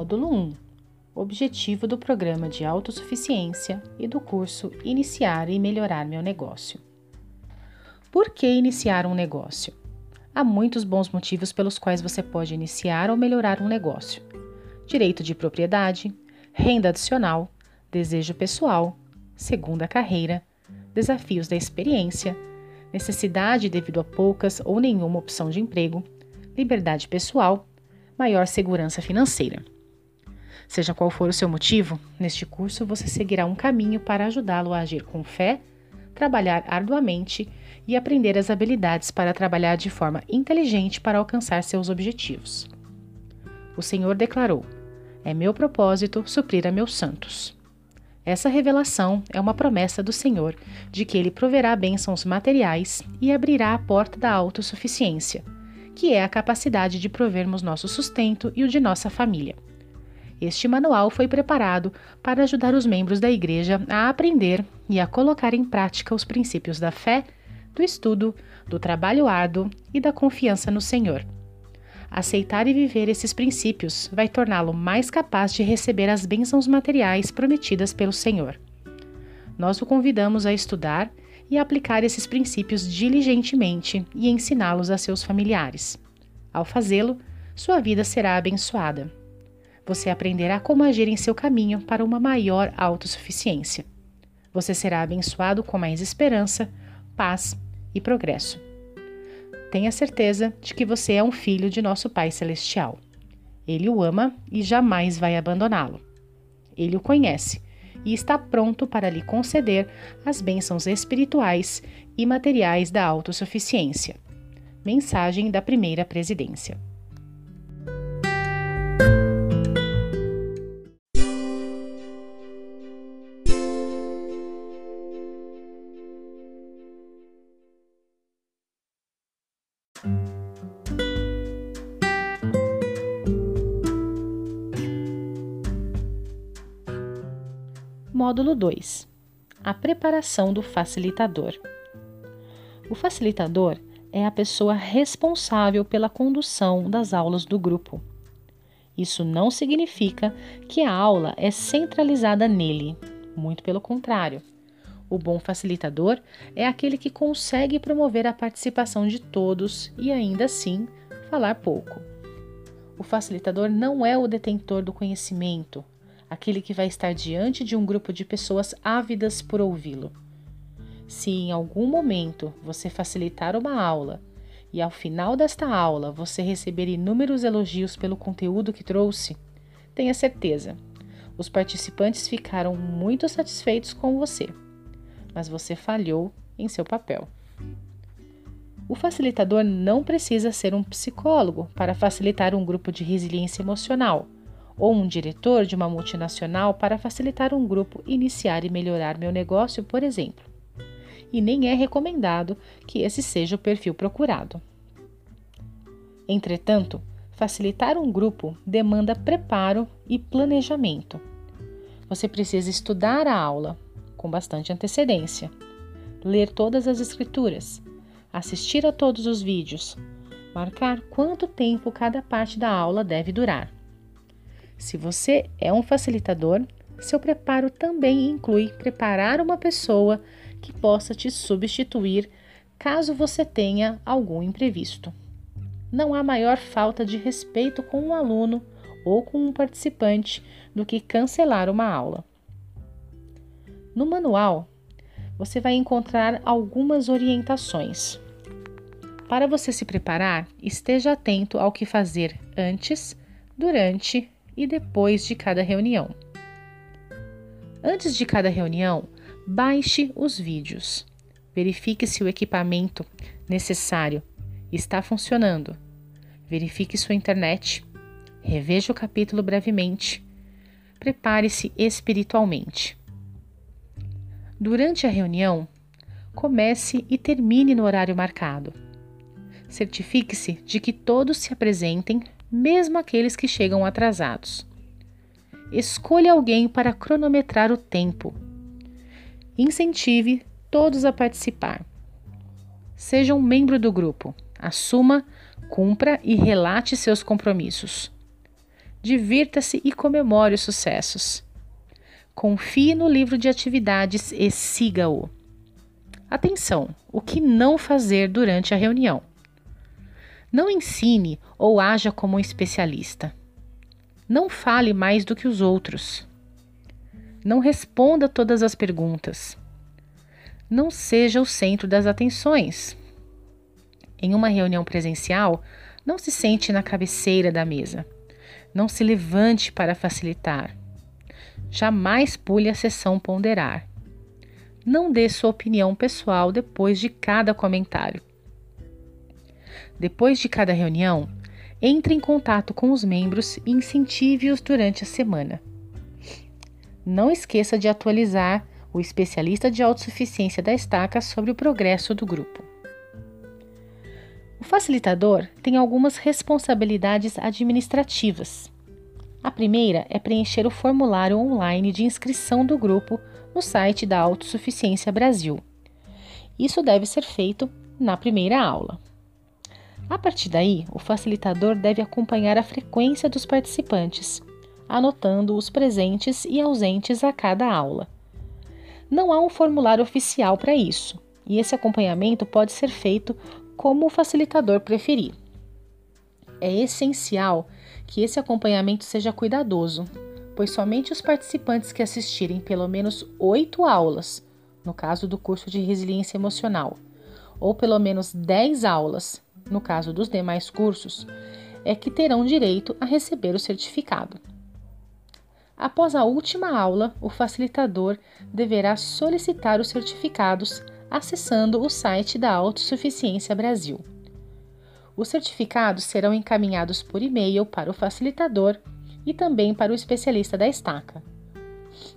Módulo 1 Objetivo do Programa de Autossuficiência e do curso Iniciar e Melhorar Meu Negócio. Por que iniciar um negócio? Há muitos bons motivos pelos quais você pode iniciar ou melhorar um negócio: direito de propriedade, renda adicional, desejo pessoal, segunda carreira, desafios da experiência, necessidade devido a poucas ou nenhuma opção de emprego, liberdade pessoal, maior segurança financeira. Seja qual for o seu motivo, neste curso você seguirá um caminho para ajudá-lo a agir com fé, trabalhar arduamente e aprender as habilidades para trabalhar de forma inteligente para alcançar seus objetivos. O Senhor declarou: É meu propósito suprir a meus santos. Essa revelação é uma promessa do Senhor de que Ele proverá bênçãos materiais e abrirá a porta da autossuficiência, que é a capacidade de provermos nosso sustento e o de nossa família. Este manual foi preparado para ajudar os membros da Igreja a aprender e a colocar em prática os princípios da fé, do estudo, do trabalho árduo e da confiança no Senhor. Aceitar e viver esses princípios vai torná-lo mais capaz de receber as bênçãos materiais prometidas pelo Senhor. Nós o convidamos a estudar e aplicar esses princípios diligentemente e ensiná-los a seus familiares. Ao fazê-lo, sua vida será abençoada. Você aprenderá como agir em seu caminho para uma maior autossuficiência. Você será abençoado com mais esperança, paz e progresso. Tenha certeza de que você é um filho de nosso Pai Celestial. Ele o ama e jamais vai abandoná-lo. Ele o conhece e está pronto para lhe conceder as bênçãos espirituais e materiais da autossuficiência. Mensagem da Primeira Presidência. Módulo 2 A preparação do facilitador. O facilitador é a pessoa responsável pela condução das aulas do grupo. Isso não significa que a aula é centralizada nele, muito pelo contrário. O bom facilitador é aquele que consegue promover a participação de todos e ainda assim falar pouco. O facilitador não é o detentor do conhecimento, aquele que vai estar diante de um grupo de pessoas ávidas por ouvi-lo. Se em algum momento você facilitar uma aula e ao final desta aula você receber inúmeros elogios pelo conteúdo que trouxe, tenha certeza, os participantes ficaram muito satisfeitos com você, mas você falhou em seu papel. O facilitador não precisa ser um psicólogo para facilitar um grupo de resiliência emocional ou um diretor de uma multinacional para facilitar um grupo iniciar e melhorar meu negócio, por exemplo. E nem é recomendado que esse seja o perfil procurado. Entretanto, facilitar um grupo demanda preparo e planejamento. Você precisa estudar a aula com bastante antecedência, ler todas as escrituras, assistir a todos os vídeos, marcar quanto tempo cada parte da aula deve durar se você é um facilitador, seu preparo também inclui preparar uma pessoa que possa te substituir caso você tenha algum imprevisto. Não há maior falta de respeito com um aluno ou com um participante do que cancelar uma aula. No manual, você vai encontrar algumas orientações. Para você se preparar, esteja atento ao que fazer antes, durante e depois de cada reunião. Antes de cada reunião, baixe os vídeos. Verifique se o equipamento necessário está funcionando. Verifique sua internet. Reveja o capítulo brevemente. Prepare-se espiritualmente. Durante a reunião, comece e termine no horário marcado. Certifique-se de que todos se apresentem mesmo aqueles que chegam atrasados. Escolha alguém para cronometrar o tempo. Incentive todos a participar. Seja um membro do grupo. Assuma, cumpra e relate seus compromissos. Divirta-se e comemore os sucessos. Confie no livro de atividades e siga-o. Atenção: o que não fazer durante a reunião? Não ensine ou haja como um especialista. Não fale mais do que os outros. Não responda todas as perguntas. Não seja o centro das atenções. Em uma reunião presencial, não se sente na cabeceira da mesa. Não se levante para facilitar. Jamais pule a sessão ponderar. Não dê sua opinião pessoal depois de cada comentário. Depois de cada reunião, entre em contato com os membros e incentive-os durante a semana. Não esqueça de atualizar o especialista de autossuficiência da estaca sobre o progresso do grupo. O facilitador tem algumas responsabilidades administrativas. A primeira é preencher o formulário online de inscrição do grupo no site da Autossuficiência Brasil. Isso deve ser feito na primeira aula. A partir daí, o facilitador deve acompanhar a frequência dos participantes, anotando os presentes e ausentes a cada aula. Não há um formulário oficial para isso, e esse acompanhamento pode ser feito como o facilitador preferir. É essencial que esse acompanhamento seja cuidadoso, pois somente os participantes que assistirem pelo menos oito aulas, no caso do curso de resiliência emocional, ou pelo menos 10 aulas, no caso dos demais cursos, é que terão direito a receber o certificado. Após a última aula, o facilitador deverá solicitar os certificados acessando o site da Autossuficiência Brasil. Os certificados serão encaminhados por e-mail para o facilitador e também para o especialista da estaca.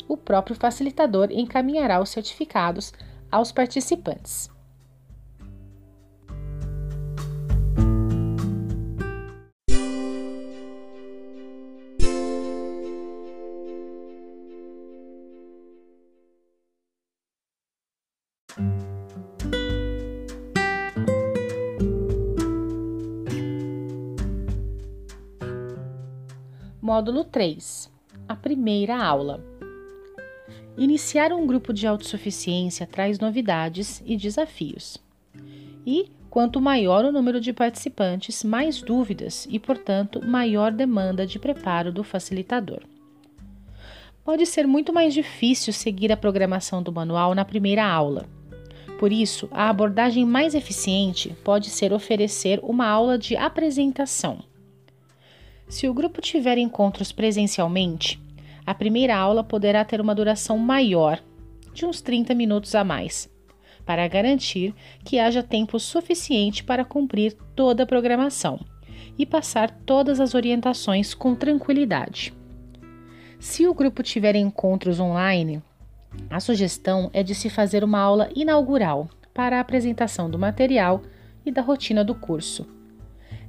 O próprio facilitador encaminhará os certificados aos participantes. Módulo 3 A primeira aula. Iniciar um grupo de autossuficiência traz novidades e desafios. E, quanto maior o número de participantes, mais dúvidas e, portanto, maior demanda de preparo do facilitador. Pode ser muito mais difícil seguir a programação do manual na primeira aula. Por isso, a abordagem mais eficiente pode ser oferecer uma aula de apresentação se o grupo tiver encontros presencialmente, a primeira aula poderá ter uma duração maior, de uns 30 minutos a mais, para garantir que haja tempo suficiente para cumprir toda a programação e passar todas as orientações com tranquilidade. Se o grupo tiver encontros online, a sugestão é de se fazer uma aula inaugural para a apresentação do material e da rotina do curso.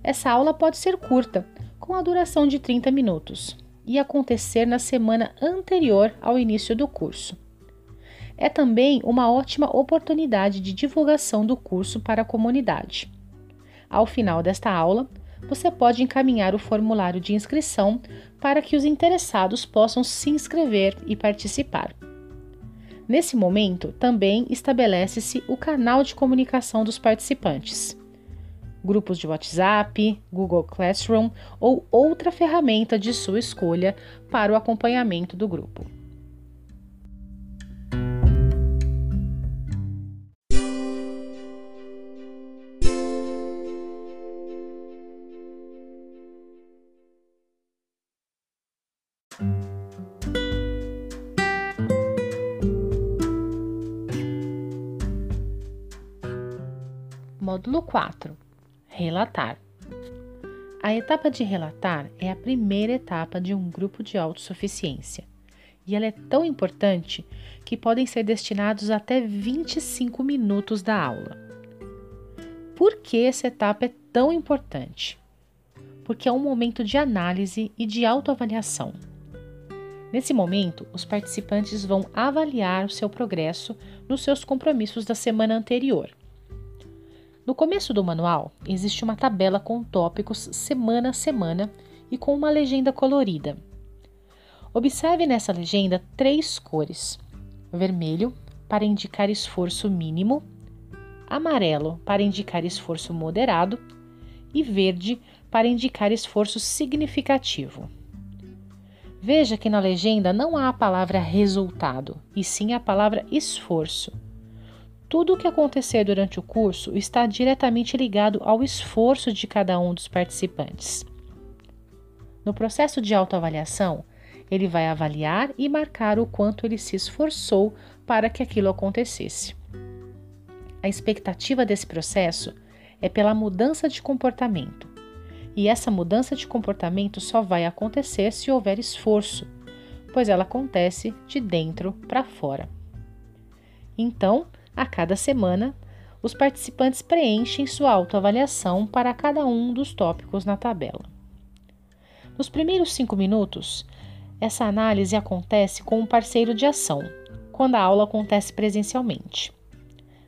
Essa aula pode ser curta, com a duração de 30 minutos e acontecer na semana anterior ao início do curso. É também uma ótima oportunidade de divulgação do curso para a comunidade. Ao final desta aula, você pode encaminhar o formulário de inscrição para que os interessados possam se inscrever e participar. Nesse momento, também estabelece-se o canal de comunicação dos participantes grupos de WhatsApp, Google Classroom ou outra ferramenta de sua escolha para o acompanhamento do grupo. Módulo 4 Relatar. A etapa de relatar é a primeira etapa de um grupo de autossuficiência e ela é tão importante que podem ser destinados até 25 minutos da aula. Por que essa etapa é tão importante? Porque é um momento de análise e de autoavaliação. Nesse momento, os participantes vão avaliar o seu progresso nos seus compromissos da semana anterior no começo do manual, existe uma tabela com tópicos semana a semana e com uma legenda colorida. Observe nessa legenda três cores: vermelho para indicar esforço mínimo, amarelo para indicar esforço moderado e verde para indicar esforço significativo. Veja que na legenda não há a palavra resultado, e sim a palavra esforço. Tudo o que acontecer durante o curso está diretamente ligado ao esforço de cada um dos participantes. No processo de autoavaliação, ele vai avaliar e marcar o quanto ele se esforçou para que aquilo acontecesse. A expectativa desse processo é pela mudança de comportamento. E essa mudança de comportamento só vai acontecer se houver esforço, pois ela acontece de dentro para fora. Então, a cada semana, os participantes preenchem sua autoavaliação para cada um dos tópicos na tabela. Nos primeiros cinco minutos, essa análise acontece com um parceiro de ação, quando a aula acontece presencialmente.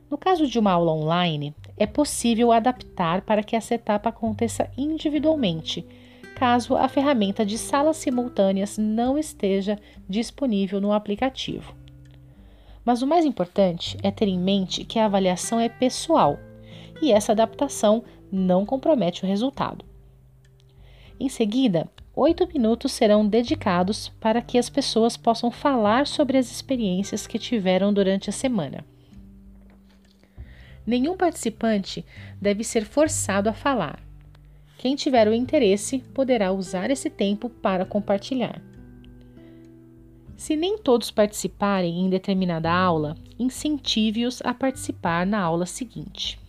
No caso de uma aula online, é possível adaptar para que essa etapa aconteça individualmente, caso a ferramenta de salas simultâneas não esteja disponível no aplicativo. Mas o mais importante é ter em mente que a avaliação é pessoal e essa adaptação não compromete o resultado. Em seguida, oito minutos serão dedicados para que as pessoas possam falar sobre as experiências que tiveram durante a semana. Nenhum participante deve ser forçado a falar. Quem tiver o interesse poderá usar esse tempo para compartilhar. Se nem todos participarem em determinada aula, incentive-os a participar na aula seguinte.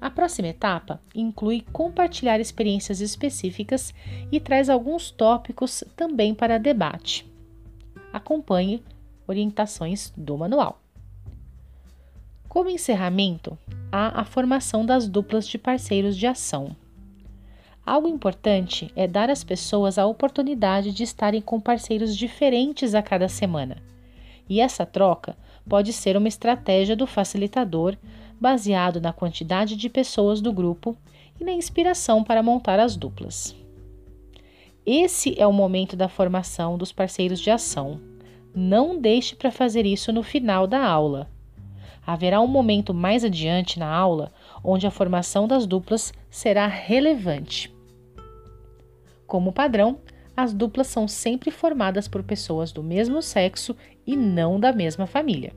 A próxima etapa inclui compartilhar experiências específicas e traz alguns tópicos também para debate. Acompanhe orientações do manual. Como encerramento, há a formação das duplas de parceiros de ação. Algo importante é dar às pessoas a oportunidade de estarem com parceiros diferentes a cada semana. E essa troca pode ser uma estratégia do facilitador baseado na quantidade de pessoas do grupo e na inspiração para montar as duplas. Esse é o momento da formação dos parceiros de ação. Não deixe para fazer isso no final da aula haverá um momento mais adiante na aula onde a formação das duplas será relevante. Como padrão, as duplas são sempre formadas por pessoas do mesmo sexo e não da mesma família.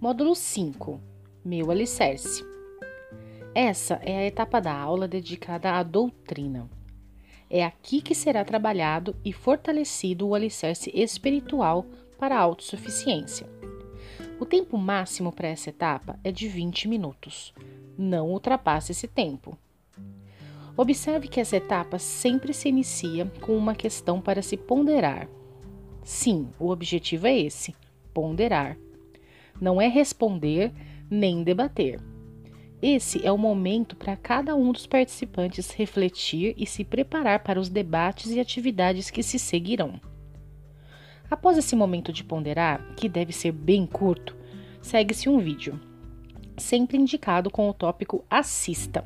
Módulo 5 Meu alicerce. Essa é a etapa da aula dedicada à doutrina. É aqui que será trabalhado e fortalecido o alicerce espiritual para a autossuficiência. O tempo máximo para essa etapa é de 20 minutos. Não ultrapasse esse tempo. Observe que essa etapa sempre se inicia com uma questão para se ponderar. Sim, o objetivo é esse: ponderar não é responder nem debater. Esse é o momento para cada um dos participantes refletir e se preparar para os debates e atividades que se seguirão. Após esse momento de ponderar, que deve ser bem curto, segue-se um vídeo, sempre indicado com o tópico Assista.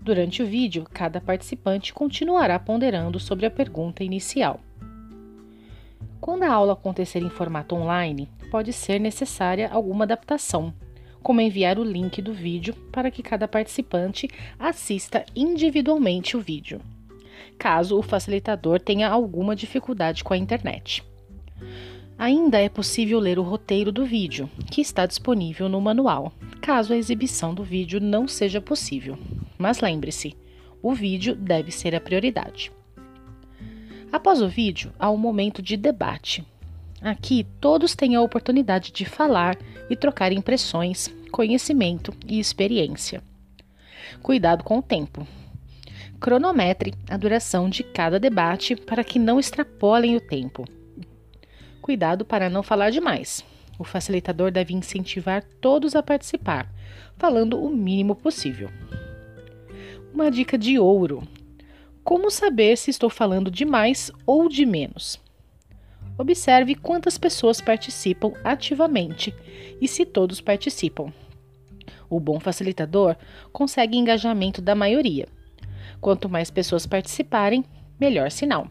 Durante o vídeo, cada participante continuará ponderando sobre a pergunta inicial. Quando a aula acontecer em formato online, pode ser necessária alguma adaptação, como enviar o link do vídeo para que cada participante assista individualmente o vídeo, caso o facilitador tenha alguma dificuldade com a internet. Ainda é possível ler o roteiro do vídeo, que está disponível no manual, caso a exibição do vídeo não seja possível. Mas lembre-se, o vídeo deve ser a prioridade. Após o vídeo, há um momento de debate. Aqui, todos têm a oportunidade de falar e trocar impressões, conhecimento e experiência. Cuidado com o tempo. Cronometre a duração de cada debate para que não extrapolem o tempo. Cuidado para não falar demais. o facilitador deve incentivar todos a participar, falando o mínimo possível. Uma dica de ouro: como saber se estou falando de mais ou de menos? Observe quantas pessoas participam ativamente e se todos participam. O bom facilitador consegue engajamento da maioria. Quanto mais pessoas participarem, melhor sinal.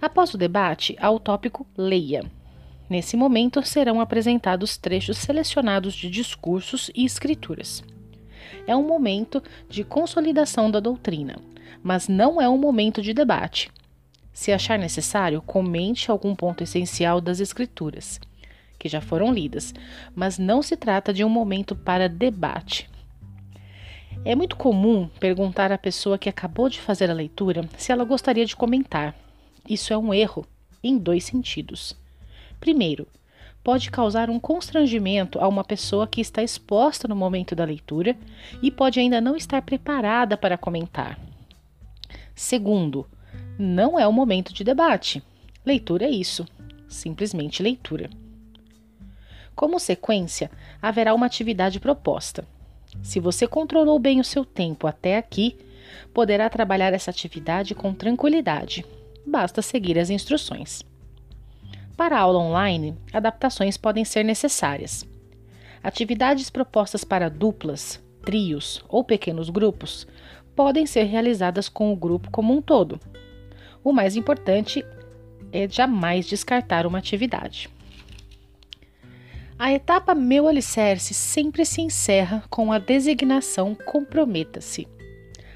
Após o debate, há o tópico Leia. Nesse momento serão apresentados trechos selecionados de discursos e escrituras. É um momento de consolidação da doutrina, mas não é um momento de debate. Se achar necessário, comente algum ponto essencial das escrituras, que já foram lidas, mas não se trata de um momento para debate. É muito comum perguntar à pessoa que acabou de fazer a leitura se ela gostaria de comentar. Isso é um erro, em dois sentidos. Primeiro, pode causar um constrangimento a uma pessoa que está exposta no momento da leitura e pode ainda não estar preparada para comentar. Segundo, não é o momento de debate. Leitura é isso, simplesmente leitura. Como sequência, haverá uma atividade proposta. Se você controlou bem o seu tempo até aqui, poderá trabalhar essa atividade com tranquilidade. Basta seguir as instruções. Para a aula online, adaptações podem ser necessárias. Atividades propostas para duplas, trios ou pequenos grupos podem ser realizadas com o grupo como um todo. O mais importante é jamais descartar uma atividade. A etapa Meu Alicerce sempre se encerra com a designação Comprometa-se.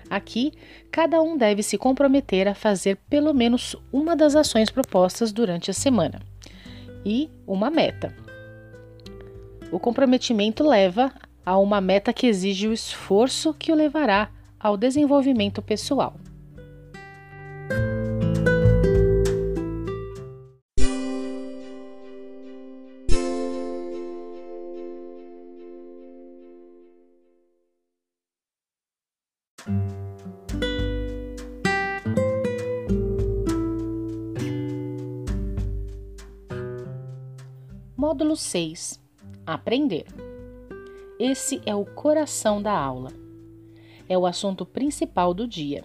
Aqui, cada um deve se comprometer a fazer pelo menos uma das ações propostas durante a semana e uma meta. O comprometimento leva a uma meta que exige o esforço que o levará ao desenvolvimento pessoal. Módulo 6 Aprender. Esse é o coração da aula. É o assunto principal do dia.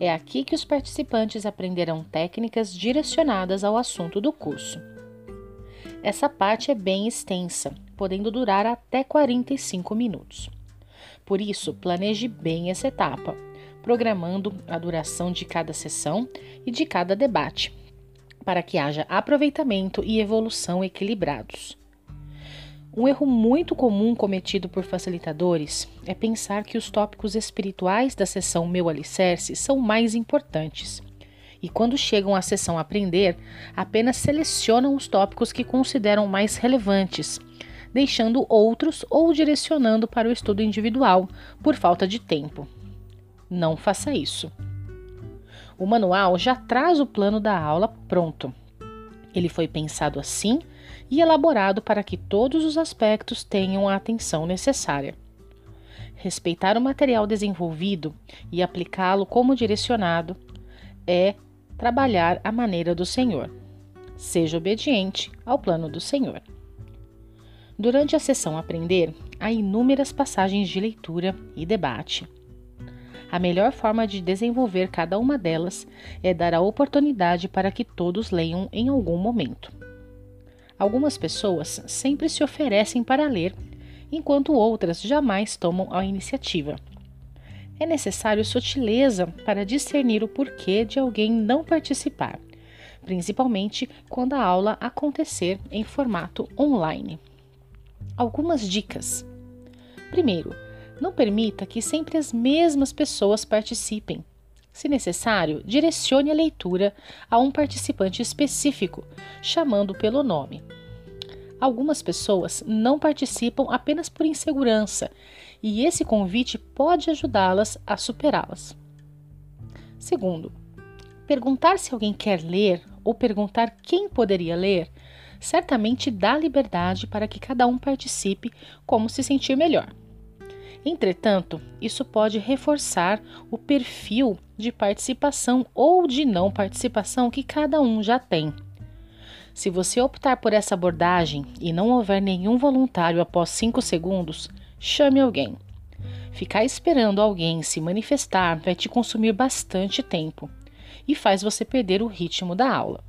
É aqui que os participantes aprenderão técnicas direcionadas ao assunto do curso. Essa parte é bem extensa, podendo durar até 45 minutos. Por isso, planeje bem essa etapa, programando a duração de cada sessão e de cada debate, para que haja aproveitamento e evolução equilibrados. Um erro muito comum cometido por facilitadores é pensar que os tópicos espirituais da sessão Meu Alicerce são mais importantes. E quando chegam à sessão Aprender, apenas selecionam os tópicos que consideram mais relevantes, deixando outros ou direcionando para o estudo individual por falta de tempo. Não faça isso. O manual já traz o plano da aula pronto. Ele foi pensado assim e elaborado para que todos os aspectos tenham a atenção necessária. Respeitar o material desenvolvido e aplicá-lo como direcionado é trabalhar à maneira do Senhor. Seja obediente ao plano do Senhor. Durante a sessão Aprender, há inúmeras passagens de leitura e debate. A melhor forma de desenvolver cada uma delas é dar a oportunidade para que todos leiam em algum momento. Algumas pessoas sempre se oferecem para ler, enquanto outras jamais tomam a iniciativa. É necessário sutileza para discernir o porquê de alguém não participar, principalmente quando a aula acontecer em formato online. Algumas dicas. Primeiro, não permita que sempre as mesmas pessoas participem. Se necessário, direcione a leitura a um participante específico, chamando pelo nome. Algumas pessoas não participam apenas por insegurança, e esse convite pode ajudá-las a superá-las. Segundo, perguntar se alguém quer ler ou perguntar quem poderia ler certamente dá liberdade para que cada um participe como se sentir melhor. Entretanto, isso pode reforçar o perfil de participação ou de não participação que cada um já tem. Se você optar por essa abordagem e não houver nenhum voluntário após 5 segundos, chame alguém. Ficar esperando alguém se manifestar vai te consumir bastante tempo e faz você perder o ritmo da aula.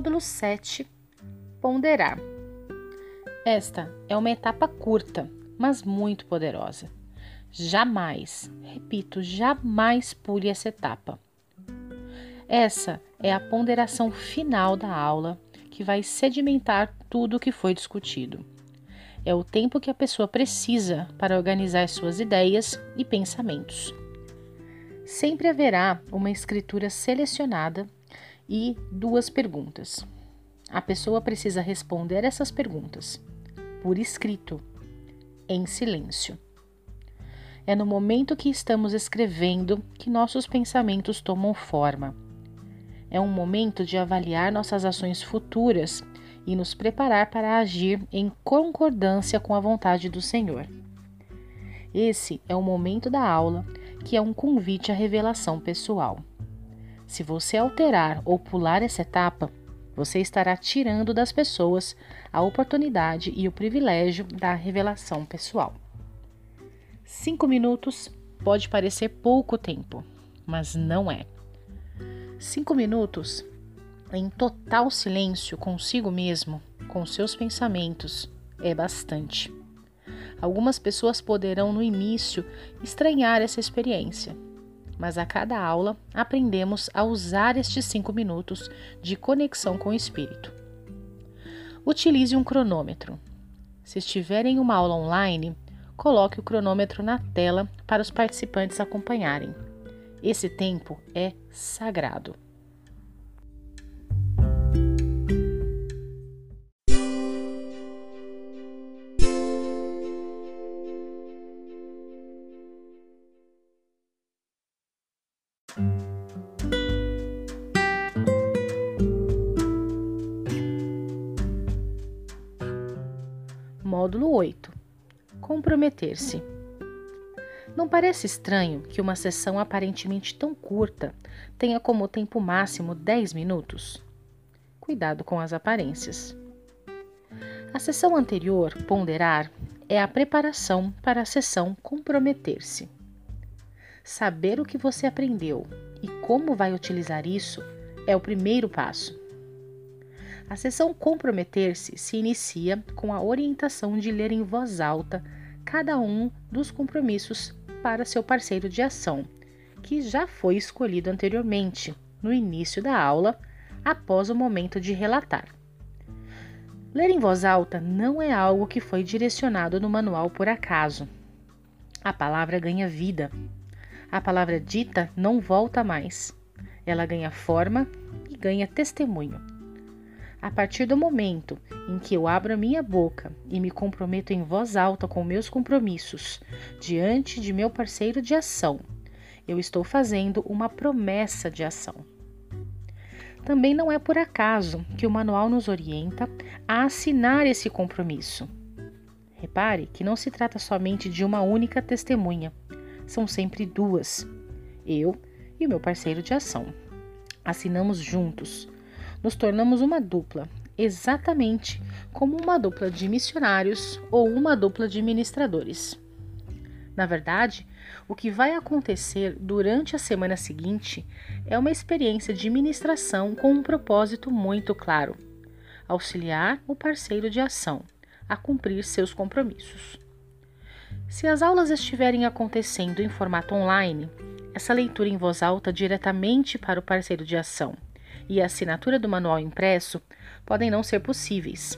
Módulo 7 Ponderar. Esta é uma etapa curta, mas muito poderosa. Jamais, repito, jamais pule essa etapa. Essa é a ponderação final da aula que vai sedimentar tudo o que foi discutido. É o tempo que a pessoa precisa para organizar suas ideias e pensamentos. Sempre haverá uma escritura selecionada e duas perguntas. A pessoa precisa responder essas perguntas por escrito, em silêncio. É no momento que estamos escrevendo que nossos pensamentos tomam forma. É um momento de avaliar nossas ações futuras e nos preparar para agir em concordância com a vontade do Senhor. Esse é o momento da aula que é um convite à revelação pessoal. Se você alterar ou pular essa etapa, você estará tirando das pessoas a oportunidade e o privilégio da revelação pessoal. Cinco minutos pode parecer pouco tempo, mas não é. Cinco minutos em total silêncio consigo mesmo, com seus pensamentos, é bastante. Algumas pessoas poderão no início estranhar essa experiência, mas a cada aula aprendemos a usar estes cinco minutos de conexão com o espírito. Utilize um cronômetro. Se estiver em uma aula online, coloque o cronômetro na tela para os participantes acompanharem. Esse tempo é sagrado. Comprometer-se. Não parece estranho que uma sessão aparentemente tão curta tenha como tempo máximo 10 minutos? Cuidado com as aparências. A sessão anterior, ponderar, é a preparação para a sessão comprometer-se. Saber o que você aprendeu e como vai utilizar isso é o primeiro passo. A sessão Comprometer-se se inicia com a orientação de ler em voz alta cada um dos compromissos para seu parceiro de ação, que já foi escolhido anteriormente, no início da aula, após o momento de relatar. Ler em voz alta não é algo que foi direcionado no manual por acaso. A palavra ganha vida. A palavra dita não volta mais. Ela ganha forma e ganha testemunho. A partir do momento em que eu abro a minha boca e me comprometo em voz alta com meus compromissos diante de meu parceiro de ação, eu estou fazendo uma promessa de ação. Também não é por acaso que o manual nos orienta a assinar esse compromisso. Repare que não se trata somente de uma única testemunha, são sempre duas, eu e o meu parceiro de ação. Assinamos juntos nos tornamos uma dupla, exatamente como uma dupla de missionários ou uma dupla de ministradores. Na verdade, o que vai acontecer durante a semana seguinte é uma experiência de ministração com um propósito muito claro: auxiliar o parceiro de ação a cumprir seus compromissos. Se as aulas estiverem acontecendo em formato online, essa leitura em voz alta diretamente para o parceiro de ação e a assinatura do manual impresso podem não ser possíveis.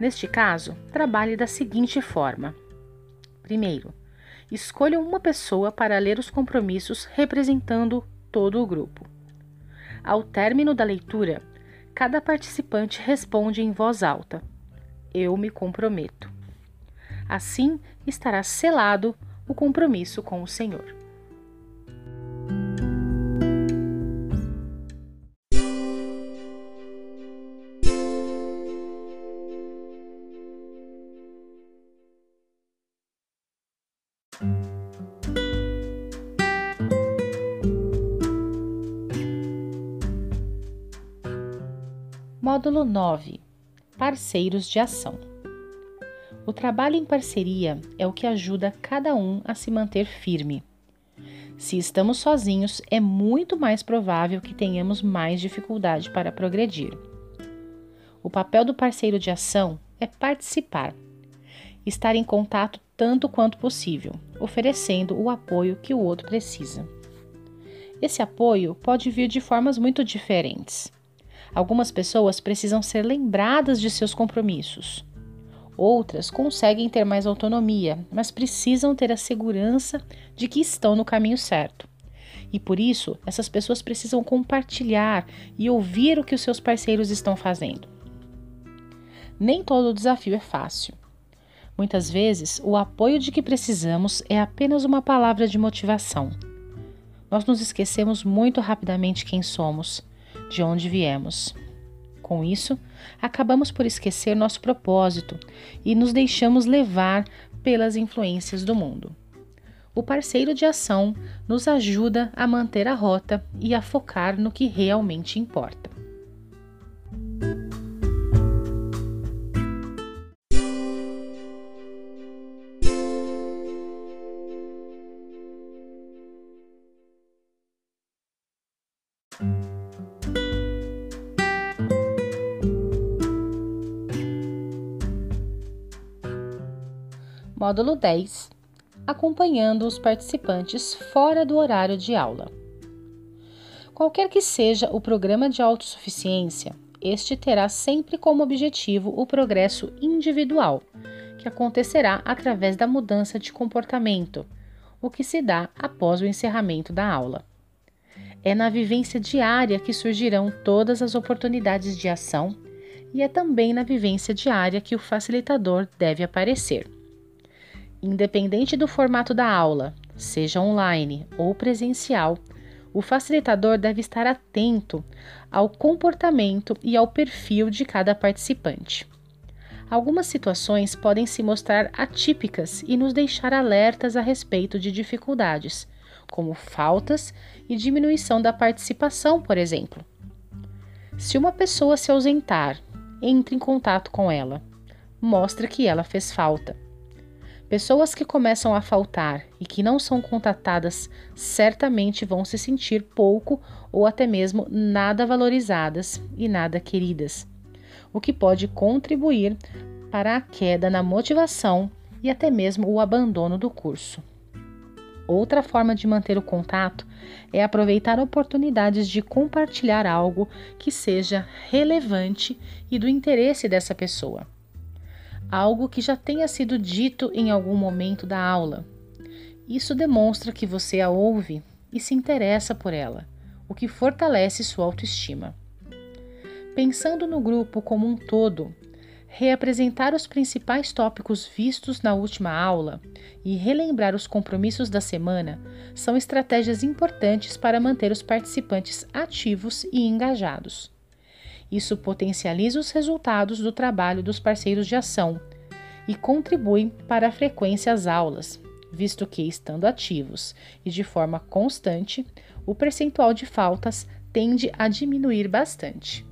Neste caso, trabalhe da seguinte forma: primeiro, escolha uma pessoa para ler os compromissos representando todo o grupo. Ao término da leitura, cada participante responde em voz alta: Eu me comprometo. Assim estará selado o compromisso com o Senhor. Módulo 9 Parceiros de ação. O trabalho em parceria é o que ajuda cada um a se manter firme. Se estamos sozinhos, é muito mais provável que tenhamos mais dificuldade para progredir. O papel do parceiro de ação é participar, estar em contato tanto quanto possível, oferecendo o apoio que o outro precisa. Esse apoio pode vir de formas muito diferentes. Algumas pessoas precisam ser lembradas de seus compromissos. Outras conseguem ter mais autonomia, mas precisam ter a segurança de que estão no caminho certo. E por isso, essas pessoas precisam compartilhar e ouvir o que os seus parceiros estão fazendo. Nem todo desafio é fácil. Muitas vezes, o apoio de que precisamos é apenas uma palavra de motivação. Nós nos esquecemos muito rapidamente quem somos de onde viemos. Com isso, acabamos por esquecer nosso propósito e nos deixamos levar pelas influências do mundo. O parceiro de ação nos ajuda a manter a rota e a focar no que realmente importa. Módulo 10 Acompanhando os participantes fora do horário de aula. Qualquer que seja o programa de autossuficiência, este terá sempre como objetivo o progresso individual, que acontecerá através da mudança de comportamento, o que se dá após o encerramento da aula. É na vivência diária que surgirão todas as oportunidades de ação e é também na vivência diária que o facilitador deve aparecer. Independente do formato da aula, seja online ou presencial, o facilitador deve estar atento ao comportamento e ao perfil de cada participante. Algumas situações podem se mostrar atípicas e nos deixar alertas a respeito de dificuldades, como faltas e diminuição da participação, por exemplo. Se uma pessoa se ausentar, entre em contato com ela. Mostra que ela fez falta. Pessoas que começam a faltar e que não são contatadas certamente vão se sentir pouco ou até mesmo nada valorizadas e nada queridas, o que pode contribuir para a queda na motivação e até mesmo o abandono do curso. Outra forma de manter o contato é aproveitar oportunidades de compartilhar algo que seja relevante e do interesse dessa pessoa algo que já tenha sido dito em algum momento da aula. Isso demonstra que você a ouve e se interessa por ela, o que fortalece sua autoestima. Pensando no grupo como um todo, reapresentar os principais tópicos vistos na última aula e relembrar os compromissos da semana são estratégias importantes para manter os participantes ativos e engajados. Isso potencializa os resultados do trabalho dos parceiros de ação e contribui para a frequência às aulas, visto que, estando ativos e de forma constante, o percentual de faltas tende a diminuir bastante.